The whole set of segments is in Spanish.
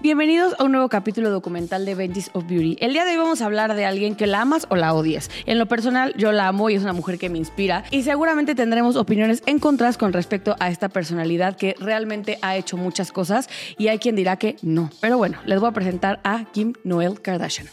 Bienvenidos a un nuevo capítulo documental de Benji's of Beauty. El día de hoy vamos a hablar de alguien que la amas o la odias. En lo personal, yo la amo y es una mujer que me inspira. Y seguramente tendremos opiniones en contras con respecto a esta personalidad que realmente ha hecho muchas cosas y hay quien dirá que no. Pero bueno, les voy a presentar a Kim Noel Kardashian.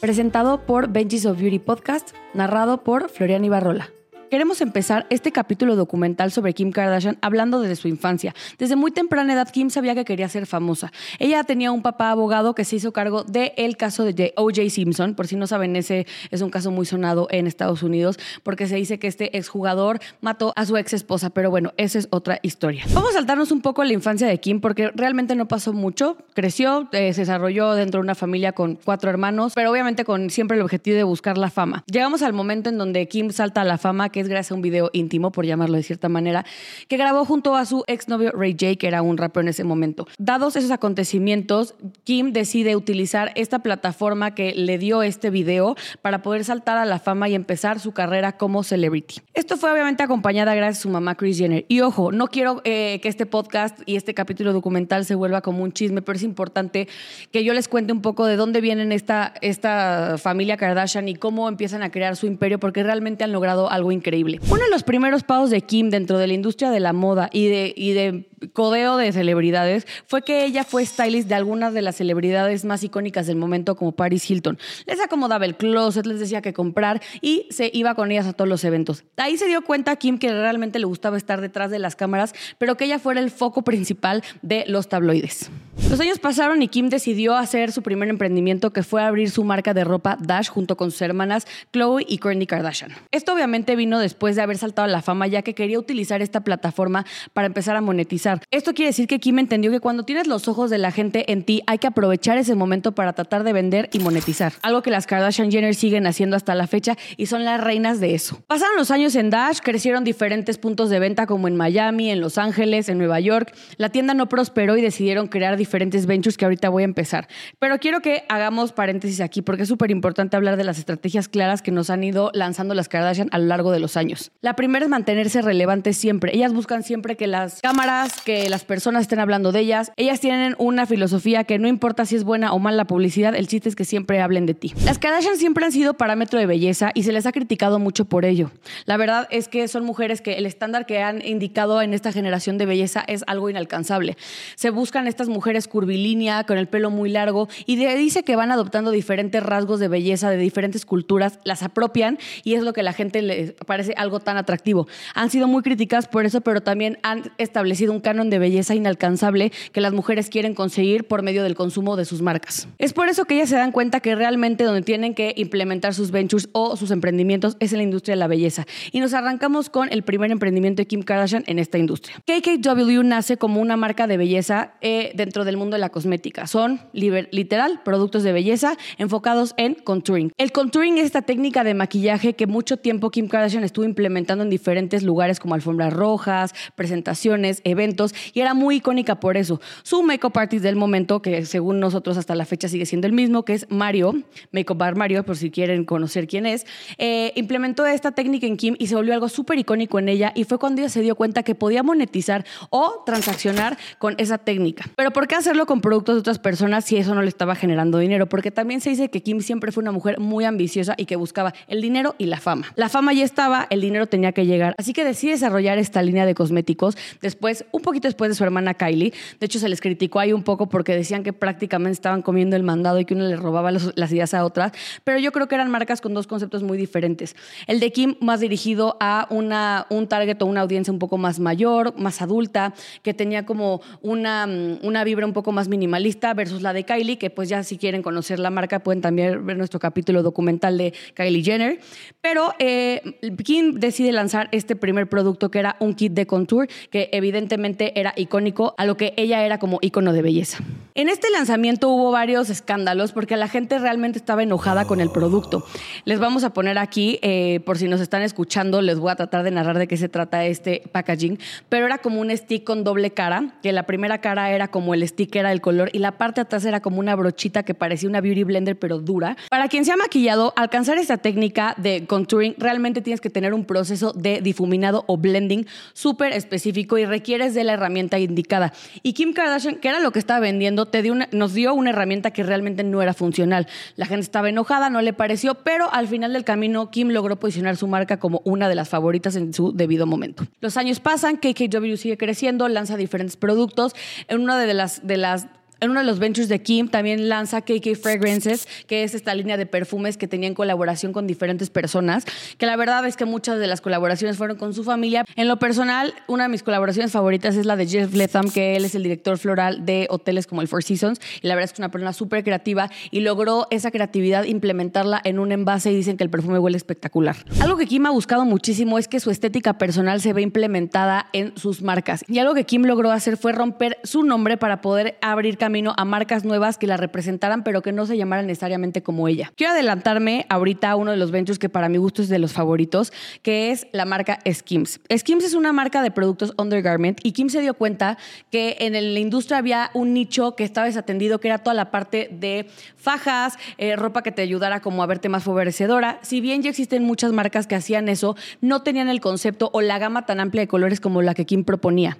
Presentado por Benji's of Beauty Podcast, narrado por Florian Ibarrola. Queremos empezar este capítulo documental sobre Kim Kardashian hablando desde su infancia. Desde muy temprana edad, Kim sabía que quería ser famosa. Ella tenía un papá abogado que se hizo cargo del caso de O.J. Simpson. Por si no saben, ese es un caso muy sonado en Estados Unidos porque se dice que este exjugador mató a su ex esposa. Pero bueno, esa es otra historia. Vamos a saltarnos un poco la infancia de Kim porque realmente no pasó mucho. Creció, eh, se desarrolló dentro de una familia con cuatro hermanos, pero obviamente con siempre el objetivo de buscar la fama. Llegamos al momento en donde Kim salta a la fama, que es gracias a un video íntimo, por llamarlo de cierta manera, que grabó junto a su exnovio Ray J, que era un rapero en ese momento. Dados esos acontecimientos, Kim decide utilizar esta plataforma que le dio este video para poder saltar a la fama y empezar su carrera como celebrity. Esto fue obviamente acompañada gracias a su mamá Kris Jenner. Y ojo, no quiero eh, que este podcast y este capítulo documental se vuelva como un chisme, pero es importante que yo les cuente un poco de dónde vienen esta, esta familia Kardashian y cómo empiezan a crear su imperio, porque realmente han logrado algo increíble uno de los primeros pagos de Kim dentro de la industria de la moda y de codeo de celebridades fue que ella fue stylist de algunas de las celebridades más icónicas del momento como Paris Hilton. Les acomodaba el closet, les decía que comprar y se iba con ellas a todos los eventos. Ahí se dio cuenta Kim que realmente le gustaba estar detrás de las cámaras, pero que ella fuera el foco principal de los tabloides. Los años pasaron y Kim decidió hacer su primer emprendimiento que fue abrir su marca de ropa Dash junto con sus hermanas Chloe y Kourtney Kardashian. Esto obviamente vino después de haber saltado a la fama ya que quería utilizar esta plataforma para empezar a monetizar. Esto quiere decir que Kim entendió que cuando tienes los ojos de la gente en ti hay que aprovechar ese momento para tratar de vender y monetizar. Algo que las Kardashian Jenner siguen haciendo hasta la fecha y son las reinas de eso. Pasaron los años en Dash, crecieron diferentes puntos de venta como en Miami, en Los Ángeles, en Nueva York. La tienda no prosperó y decidieron crear diferentes ventures que ahorita voy a empezar. Pero quiero que hagamos paréntesis aquí porque es súper importante hablar de las estrategias claras que nos han ido lanzando las Kardashian a lo largo de los años. La primera es mantenerse relevantes siempre. Ellas buscan siempre que las cámaras, que las personas estén hablando de ellas. Ellas tienen una filosofía que no importa si es buena o mala publicidad, el chiste es que siempre hablen de ti. Las Kardashian siempre han sido parámetro de belleza y se les ha criticado mucho por ello. La verdad es que son mujeres que el estándar que han indicado en esta generación de belleza es algo inalcanzable. Se buscan estas mujeres curvilínea, con el pelo muy largo y dice que van adoptando diferentes rasgos de belleza de diferentes culturas, las apropian y es lo que la gente le parece algo tan atractivo. Han sido muy críticas por eso, pero también han establecido un de belleza inalcanzable que las mujeres quieren conseguir por medio del consumo de sus marcas. Es por eso que ellas se dan cuenta que realmente donde tienen que implementar sus ventures o sus emprendimientos es en la industria de la belleza. Y nos arrancamos con el primer emprendimiento de Kim Kardashian en esta industria. KKW nace como una marca de belleza eh, dentro del mundo de la cosmética. Son literal productos de belleza enfocados en contouring. El contouring es esta técnica de maquillaje que mucho tiempo Kim Kardashian estuvo implementando en diferentes lugares como alfombras rojas, presentaciones, eventos y era muy icónica por eso. Su makeup artist del momento, que según nosotros hasta la fecha sigue siendo el mismo, que es Mario, Makeup Bar Mario, por si quieren conocer quién es, eh, implementó esta técnica en Kim y se volvió algo súper icónico en ella y fue cuando ella se dio cuenta que podía monetizar o transaccionar con esa técnica. Pero ¿por qué hacerlo con productos de otras personas si eso no le estaba generando dinero? Porque también se dice que Kim siempre fue una mujer muy ambiciosa y que buscaba el dinero y la fama. La fama ya estaba, el dinero tenía que llegar, así que decide desarrollar esta línea de cosméticos después, un poquito después de su hermana Kylie. De hecho, se les criticó ahí un poco porque decían que prácticamente estaban comiendo el mandado y que uno le robaba las ideas a otras, pero yo creo que eran marcas con dos conceptos muy diferentes. El de Kim más dirigido a una, un target o una audiencia un poco más mayor, más adulta, que tenía como una, una vibra un poco más minimalista versus la de Kylie, que pues ya si quieren conocer la marca pueden también ver nuestro capítulo documental de Kylie Jenner. Pero eh, Kim decide lanzar este primer producto que era un kit de contour, que evidentemente era icónico a lo que ella era como icono de belleza. En este lanzamiento hubo varios escándalos porque la gente realmente estaba enojada con el producto. Les vamos a poner aquí, eh, por si nos están escuchando, les voy a tratar de narrar de qué se trata este packaging, pero era como un stick con doble cara, que la primera cara era como el stick era el color y la parte atrás era como una brochita que parecía una beauty blender pero dura. Para quien se ha maquillado, alcanzar esta técnica de contouring realmente tienes que tener un proceso de difuminado o blending súper específico y requieres de la herramienta indicada. Y Kim Kardashian, que era lo que estaba vendiendo, te dio nos dio una herramienta que realmente no era funcional. La gente estaba enojada, no le pareció, pero al final del camino Kim logró posicionar su marca como una de las favoritas en su debido momento. Los años pasan, KKW sigue creciendo, lanza diferentes productos. En una de las, de las en uno de los ventures de Kim también lanza KK Fragrances, que es esta línea de perfumes que tenía en colaboración con diferentes personas, que la verdad es que muchas de las colaboraciones fueron con su familia. En lo personal, una de mis colaboraciones favoritas es la de Jeff Letham, que él es el director floral de hoteles como el Four Seasons, y la verdad es que es una persona súper creativa y logró esa creatividad implementarla en un envase y dicen que el perfume huele espectacular. Algo que Kim ha buscado muchísimo es que su estética personal se ve implementada en sus marcas. Y algo que Kim logró hacer fue romper su nombre para poder abrir caminos a marcas nuevas que la representaran, pero que no se llamaran necesariamente como ella. Quiero adelantarme ahorita a uno de los ventures que para mi gusto es de los favoritos, que es la marca Skims. Skims es una marca de productos undergarment y Kim se dio cuenta que en la industria había un nicho que estaba desatendido, que era toda la parte de fajas, eh, ropa que te ayudara como a verte más favorecedora. Si bien ya existen muchas marcas que hacían eso, no tenían el concepto o la gama tan amplia de colores como la que Kim proponía.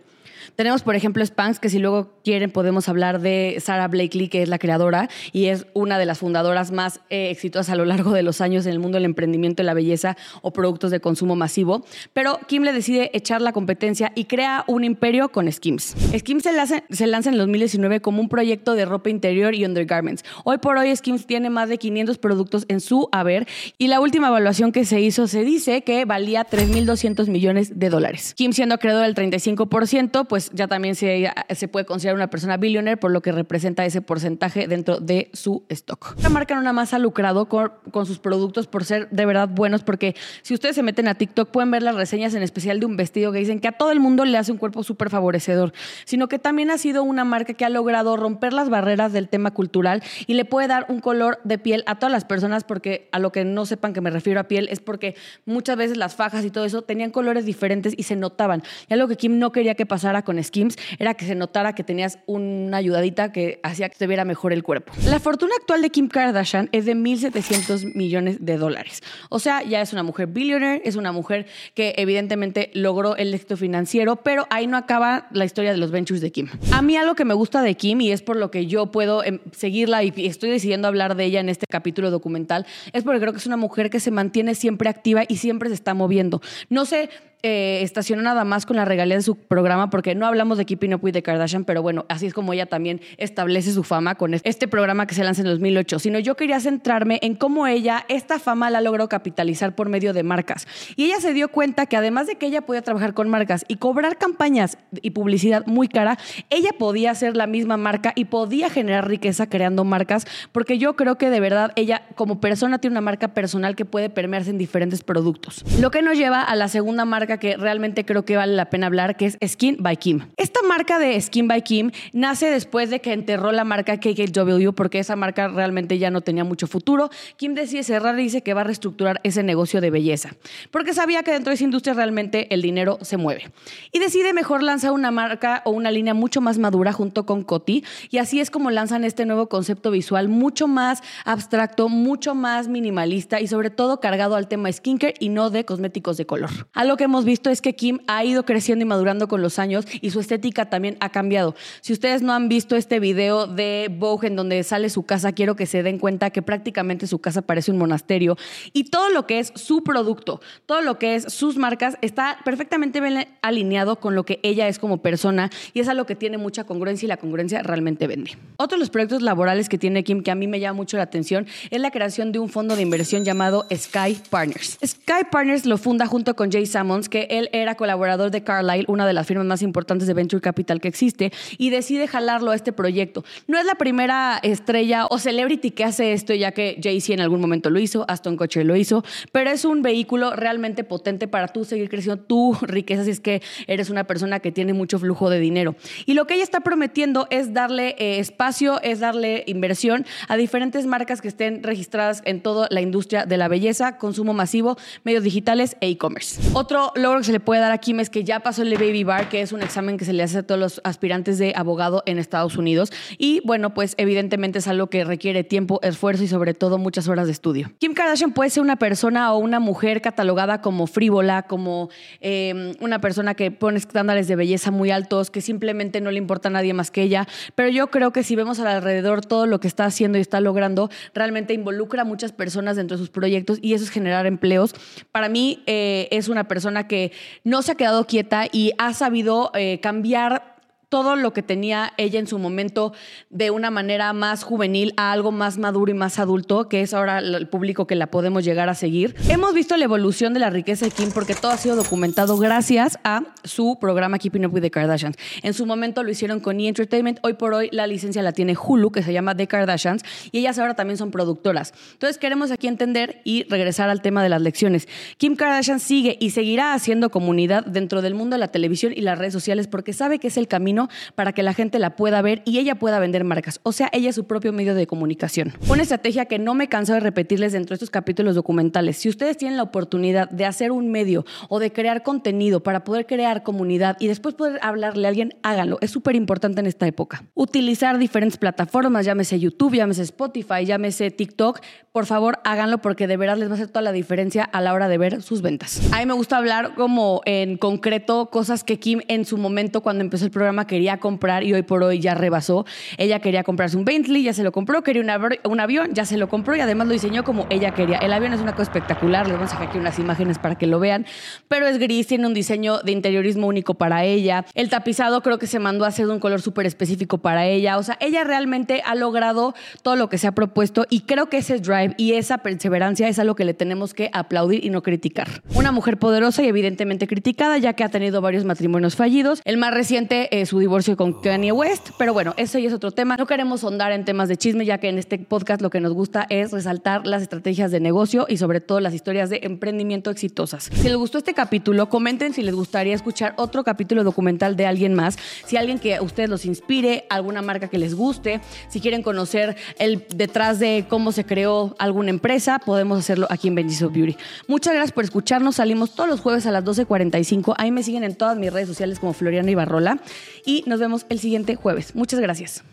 Tenemos, por ejemplo, Spanx, que si luego quieren podemos hablar de Sarah Blakely, que es la creadora y es una de las fundadoras más eh, exitosas a lo largo de los años en el mundo del emprendimiento y la belleza o productos de consumo masivo. Pero Kim le decide echar la competencia y crea un imperio con Skims. Skims se lanza, en el 2019 como un proyecto de ropa interior y undergarments. Hoy por hoy Skims tiene más de 500 productos en su haber y la última evaluación que se hizo se dice que valía 3.200 millones de dólares. Kim siendo acreedor del 35%, pues ya también se, puede considerar una persona billionaire por lo que representa ese porcentaje dentro de su stock. La marca no nada más ha lucrado con, con, sus productos por ser de verdad buenos, porque si ustedes se meten a TikTok pueden ver las reseñas en especial de un vestido que dicen que a todo el mundo le hace un cuerpo súper favorecedor, sino que también ha sido una marca que ha logrado romper las barreras del tema cultural y le puede dar un color de piel a todas las personas, porque a lo que no sepan que me refiero a piel es porque muchas veces las fajas y todo eso tenían colores diferentes y se notaban. Y algo que Kim no quería que pasara con Skims era que se notara que tenías una ayudadita que hacía que se viera mejor el cuerpo. La fortuna actual de Kim Kardashian es de 1.700 millones de dólares. O sea, ya es una mujer billionaire, es una mujer que evidentemente logró el éxito financiero, pero ahí no acaba la historia de los ventures de Kim. A mí algo que me gusta de Kim y es por lo que yo puedo em, seguirla y estoy decidiendo hablar de ella en este capítulo documental, es porque creo que es una mujer que se mantiene siempre activa y siempre se está moviendo. No sé eh, estacionó nada más con la regalía de su programa, porque no hablamos de Keeping Up with the Kardashian, pero bueno, así es como ella también establece su fama con este programa que se lanza en 2008, sino yo quería centrarme en cómo ella esta fama la logró capitalizar por medio de marcas. Y ella se dio cuenta que además de que ella podía trabajar con marcas y cobrar campañas y publicidad muy cara, ella podía ser la misma marca y podía generar riqueza creando marcas, porque yo creo que de verdad ella como persona tiene una marca personal que puede permearse en diferentes productos. Lo que nos lleva a la segunda marca que realmente creo que vale la pena hablar, que es Skin by Kim. Esta marca de Skin by Kim nace después de que enterró la marca KKW porque esa marca realmente ya no tenía mucho futuro. Kim decide cerrar y dice que va a reestructurar ese negocio de belleza, porque sabía que dentro de esa industria realmente el dinero se mueve. Y decide mejor lanzar una marca o una línea mucho más madura junto con Coty y así es como lanzan este nuevo concepto visual mucho más abstracto, mucho más minimalista y sobre todo cargado al tema skincare y no de cosméticos de color. A lo que hemos visto es que Kim ha ido creciendo y madurando con los años y su estética también ha cambiado. Si ustedes no han visto este video de Vogue en donde sale su casa, quiero que se den cuenta que prácticamente su casa parece un monasterio y todo lo que es su producto, todo lo que es sus marcas está perfectamente bien alineado con lo que ella es como persona y es algo que tiene mucha congruencia y la congruencia realmente vende. Otro de los proyectos laborales que tiene Kim que a mí me llama mucho la atención es la creación de un fondo de inversión llamado Sky Partners. Sky Partners lo funda junto con Jay Sammons, que él era colaborador de Carlyle, una de las firmas más importantes de venture capital que existe, y decide jalarlo a este proyecto. No es la primera estrella o celebrity que hace esto, ya que Jay-Z en algún momento lo hizo, Aston Kutcher lo hizo, pero es un vehículo realmente potente para tú seguir creciendo tu riqueza si es que eres una persona que tiene mucho flujo de dinero. Y lo que ella está prometiendo es darle eh, espacio, es darle inversión a diferentes marcas que estén registradas en toda la industria de la belleza, consumo masivo, medios digitales e e-commerce. Otro logro que se le puede dar a Kim es que ya pasó el Baby Bar, que es un examen que se le hace a todos los aspirantes de abogado en Estados Unidos. Y bueno, pues evidentemente es algo que requiere tiempo, esfuerzo y sobre todo muchas horas de estudio. Kim Kardashian puede ser una persona o una mujer catalogada como frívola, como eh, una persona que pone estándares de belleza muy altos, que simplemente no le importa a nadie más que ella. Pero yo creo que si vemos alrededor todo lo que está haciendo y está logrando, realmente involucra a muchas personas dentro de sus proyectos y eso es generar empleos. Para mí eh, es una persona que no se ha quedado quieta y ha sabido eh, cambiar todo lo que tenía ella en su momento de una manera más juvenil a algo más maduro y más adulto, que es ahora el público que la podemos llegar a seguir. Hemos visto la evolución de la riqueza de Kim porque todo ha sido documentado gracias a su programa Keeping Up with the Kardashians. En su momento lo hicieron con E! Entertainment, hoy por hoy la licencia la tiene Hulu, que se llama The Kardashians, y ellas ahora también son productoras. Entonces queremos aquí entender y regresar al tema de las lecciones. Kim Kardashian sigue y seguirá haciendo comunidad dentro del mundo de la televisión y las redes sociales porque sabe que es el camino para que la gente la pueda ver y ella pueda vender marcas. O sea, ella es su propio medio de comunicación. Una estrategia que no me canso de repetirles dentro de estos capítulos documentales. Si ustedes tienen la oportunidad de hacer un medio o de crear contenido para poder crear comunidad y después poder hablarle a alguien, háganlo. Es súper importante en esta época. Utilizar diferentes plataformas, llámese YouTube, llámese Spotify, llámese TikTok. Por favor, háganlo porque de verdad les va a hacer toda la diferencia a la hora de ver sus ventas. A mí me gusta hablar como en concreto cosas que Kim en su momento cuando empezó el programa quería comprar y hoy por hoy ya rebasó. Ella quería comprarse un Bentley, ya se lo compró, quería un, avión, ya se lo compró y además lo diseñó como ella quería. El avión es una cosa espectacular, les vamos a dejar aquí unas imágenes para que lo vean, pero es gris, tiene un diseño de interiorismo único para ella. El tapizado creo que se mandó a hacer de un color súper específico para ella. O sea, ella realmente ha logrado todo lo que se ha propuesto y creo que ese drive y esa perseverancia es algo que le tenemos que aplaudir y no criticar. Una mujer poderosa y evidentemente criticada, ya que ha tenido varios matrimonios fallidos. El más reciente, es su divorcio con Kanye West, pero bueno, eso ya es otro tema. No queremos ahondar en temas de chisme, ya que en este podcast lo que nos gusta es resaltar las estrategias de negocio y sobre todo las historias de emprendimiento exitosas. Si les gustó este capítulo, comenten si les gustaría escuchar otro capítulo documental de alguien más, si alguien que a ustedes los inspire, alguna marca que les guste, si quieren conocer el detrás de cómo se creó alguna empresa, podemos hacerlo aquí en Benji's Beauty. Muchas gracias por escucharnos. Salimos todos los jueves a las 12.45. Ahí me siguen en todas mis redes sociales como Floriana Ibarrola y nos vemos el siguiente jueves. Muchas gracias.